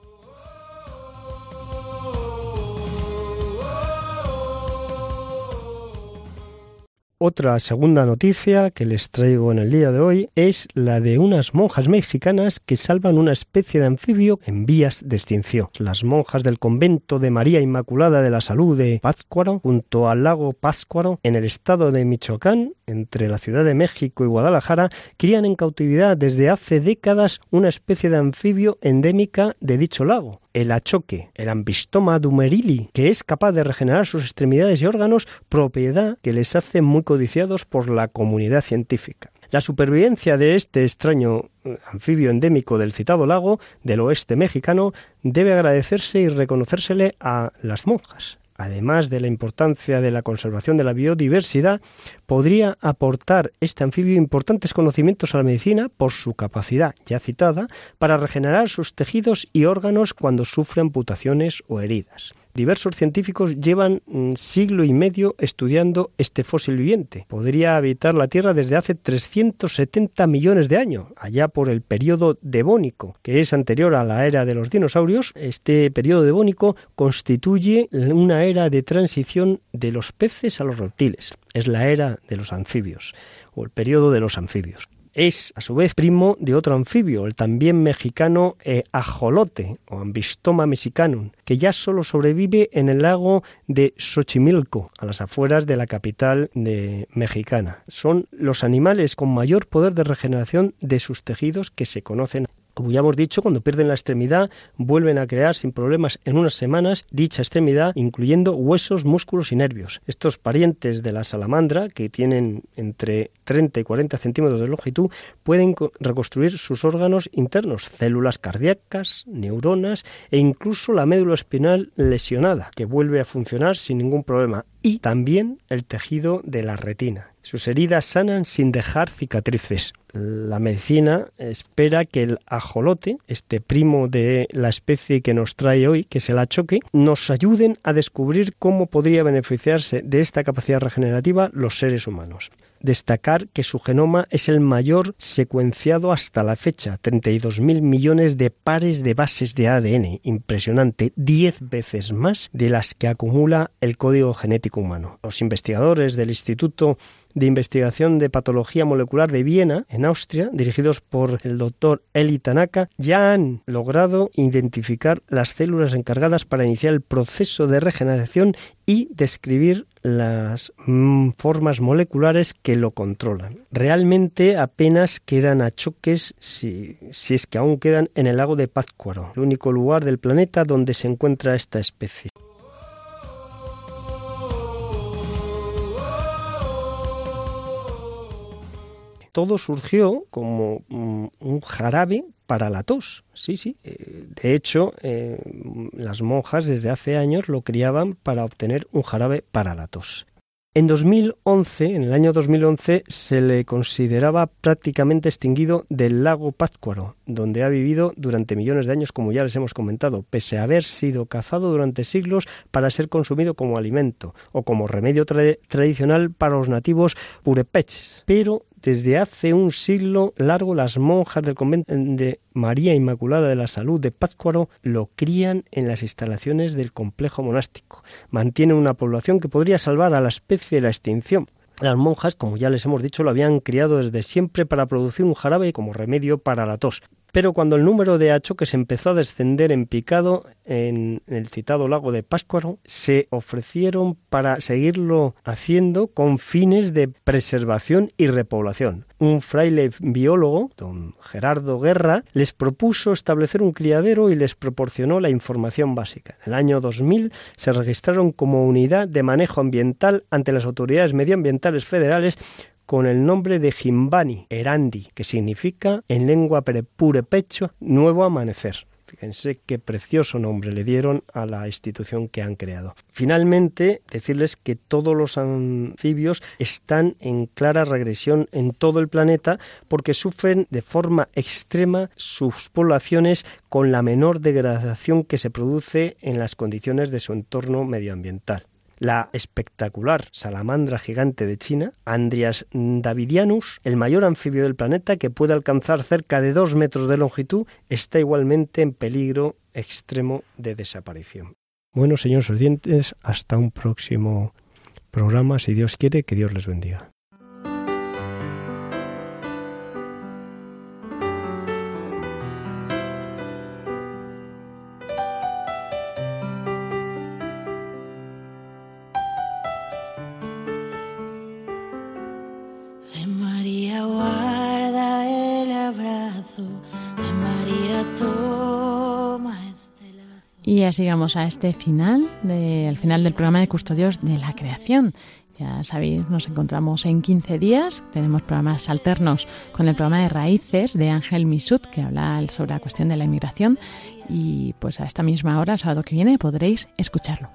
Otra segunda noticia que les traigo en el día de hoy es la de unas monjas mexicanas que salvan una especie de anfibio en vías de extinción. Las monjas del convento de María Inmaculada de la Salud de Pátzcuaro, junto al lago Pátzcuaro, en el estado de Michoacán, entre la Ciudad de México y Guadalajara, crían en cautividad desde hace décadas una especie de anfibio endémica de dicho lago, el achoque, el ambistoma dumerili, que es capaz de regenerar sus extremidades y órganos, propiedad que les hace muy codiciados por la comunidad científica. La supervivencia de este extraño eh, anfibio endémico del citado lago del oeste mexicano debe agradecerse y reconocérsele a las monjas, además de la importancia de la conservación de la biodiversidad, podría aportar este anfibio importantes conocimientos a la medicina por su capacidad, ya citada, para regenerar sus tejidos y órganos cuando sufre amputaciones o heridas. Diversos científicos llevan mm, siglo y medio estudiando este fósil viviente. Podría habitar la Tierra desde hace 370 millones de años, allá por el periodo devónico, que es anterior a la era de los dinosaurios. Este periodo devónico constituye una era de transición de los peces a los reptiles. Es la era de los anfibios o el periodo de los anfibios. Es, a su vez, primo de otro anfibio, el también mexicano eh, ajolote o Ambistoma mexicanum, que ya solo sobrevive en el lago de Xochimilco, a las afueras de la capital de mexicana. Son los animales con mayor poder de regeneración de sus tejidos que se conocen Como ya hemos dicho, cuando pierden la extremidad, vuelven a crear sin problemas en unas semanas dicha extremidad, incluyendo huesos, músculos y nervios. Estos parientes de la salamandra, que tienen entre 30 y 40 centímetros de longitud, pueden reconstruir sus órganos internos, células cardíacas, neuronas e incluso la médula espinal lesionada, que vuelve a funcionar sin ningún problema, y también el tejido de la retina. Sus heridas sanan sin dejar cicatrices. La medicina espera que el ajolote, este primo de la especie que nos trae hoy, que es el achoque, nos ayuden a descubrir cómo podría beneficiarse de esta capacidad regenerativa los seres humanos destacar que su genoma es el mayor secuenciado hasta la fecha, 32.000 millones de pares de bases de ADN, impresionante, 10 veces más de las que acumula el código genético humano. Los investigadores del Instituto de Investigación de Patología Molecular de Viena, en Austria, dirigidos por el doctor Eli Tanaka, ya han logrado identificar las células encargadas para iniciar el proceso de regeneración y describir las mm, formas moleculares que lo controlan. Realmente apenas quedan achoques, si, si es que aún quedan, en el lago de Pátzcuaro, el único lugar del planeta donde se encuentra esta especie. todo surgió como mm, un jarabe para la tos. Sí, sí. Eh, de hecho, eh, las monjas desde hace años lo criaban para obtener un jarabe para la tos. En 2011, en el año 2011, se le consideraba prácticamente extinguido del lago Pátzcuaro, donde ha vivido durante millones de años, como ya les hemos comentado, pese a haber sido cazado durante siglos para ser consumido como alimento o como remedio tradicional para los nativos purepeches. Pero desde hace un siglo largo las monjas del convento de María Inmaculada de la Salud de Pátzcuaro lo crían en las instalaciones del complejo monástico. Mantienen una población que podría salvar a la especie de la extinción. Las monjas, como ya les hemos dicho, lo habían criado desde siempre para producir un jarabe como remedio para la tos. Pero cuando el número de achoques empezó a descender en picado en el citado lago de Páscuaro, se ofrecieron para seguirlo haciendo con fines de preservación y repoblación. Un fraile biólogo, don Gerardo Guerra, les propuso establecer un criadero y les proporcionó la información básica. En el año 2000 se registraron como unidad de manejo ambiental ante las autoridades medioambientales federales con el nombre de Jimbani Erandi, que significa en lengua purepecho nuevo amanecer. Fíjense qué precioso nombre le dieron a la institución que han creado. Finalmente, decirles que todos los anfibios están en clara regresión en todo el planeta porque sufren de forma extrema sus poblaciones con la menor degradación que se produce en las condiciones de su entorno medioambiental. La espectacular salamandra gigante de China, Andrias davidianus, el mayor anfibio del planeta que puede alcanzar cerca de dos metros de longitud, está igualmente en peligro extremo de desaparición. Bueno, señores oyentes, hasta un próximo programa, si Dios quiere, que Dios les bendiga.
Así llegamos a este final, al final del programa de Custodios de la Creación. Ya sabéis, nos encontramos en 15 días. Tenemos programas alternos con el programa de Raíces de Ángel Misut, que habla sobre la cuestión de la inmigración. Y pues a esta misma hora, sábado que viene, podréis escucharlo.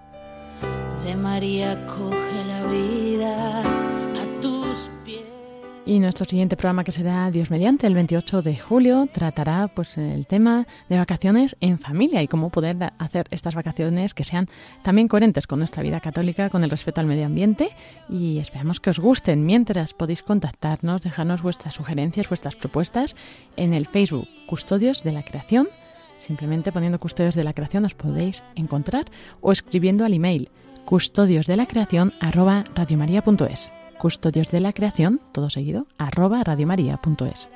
De María coge la vida y nuestro siguiente programa, que será Dios mediante, el 28 de julio, tratará pues el tema de vacaciones en familia y cómo poder hacer estas vacaciones que sean también coherentes con nuestra vida católica, con el respeto al medio ambiente y esperamos que os gusten. Mientras podéis contactarnos, dejarnos vuestras sugerencias, vuestras propuestas en el Facebook Custodios de la Creación. Simplemente poniendo Custodios de la Creación os podéis encontrar o escribiendo al email custodiosdelacreación arroba radiomaria.es custodios de la creación, todo seguido, arroba radiomaria.es.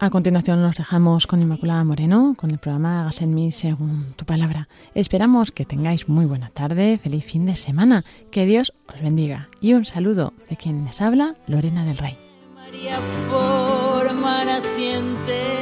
A continuación nos dejamos con Inmaculada Moreno, con el programa Hagas en mí según tu palabra. Esperamos que tengáis muy buena tarde, feliz fin de semana, que Dios os bendiga. Y un saludo de quien les habla, Lorena del Rey. María forma naciente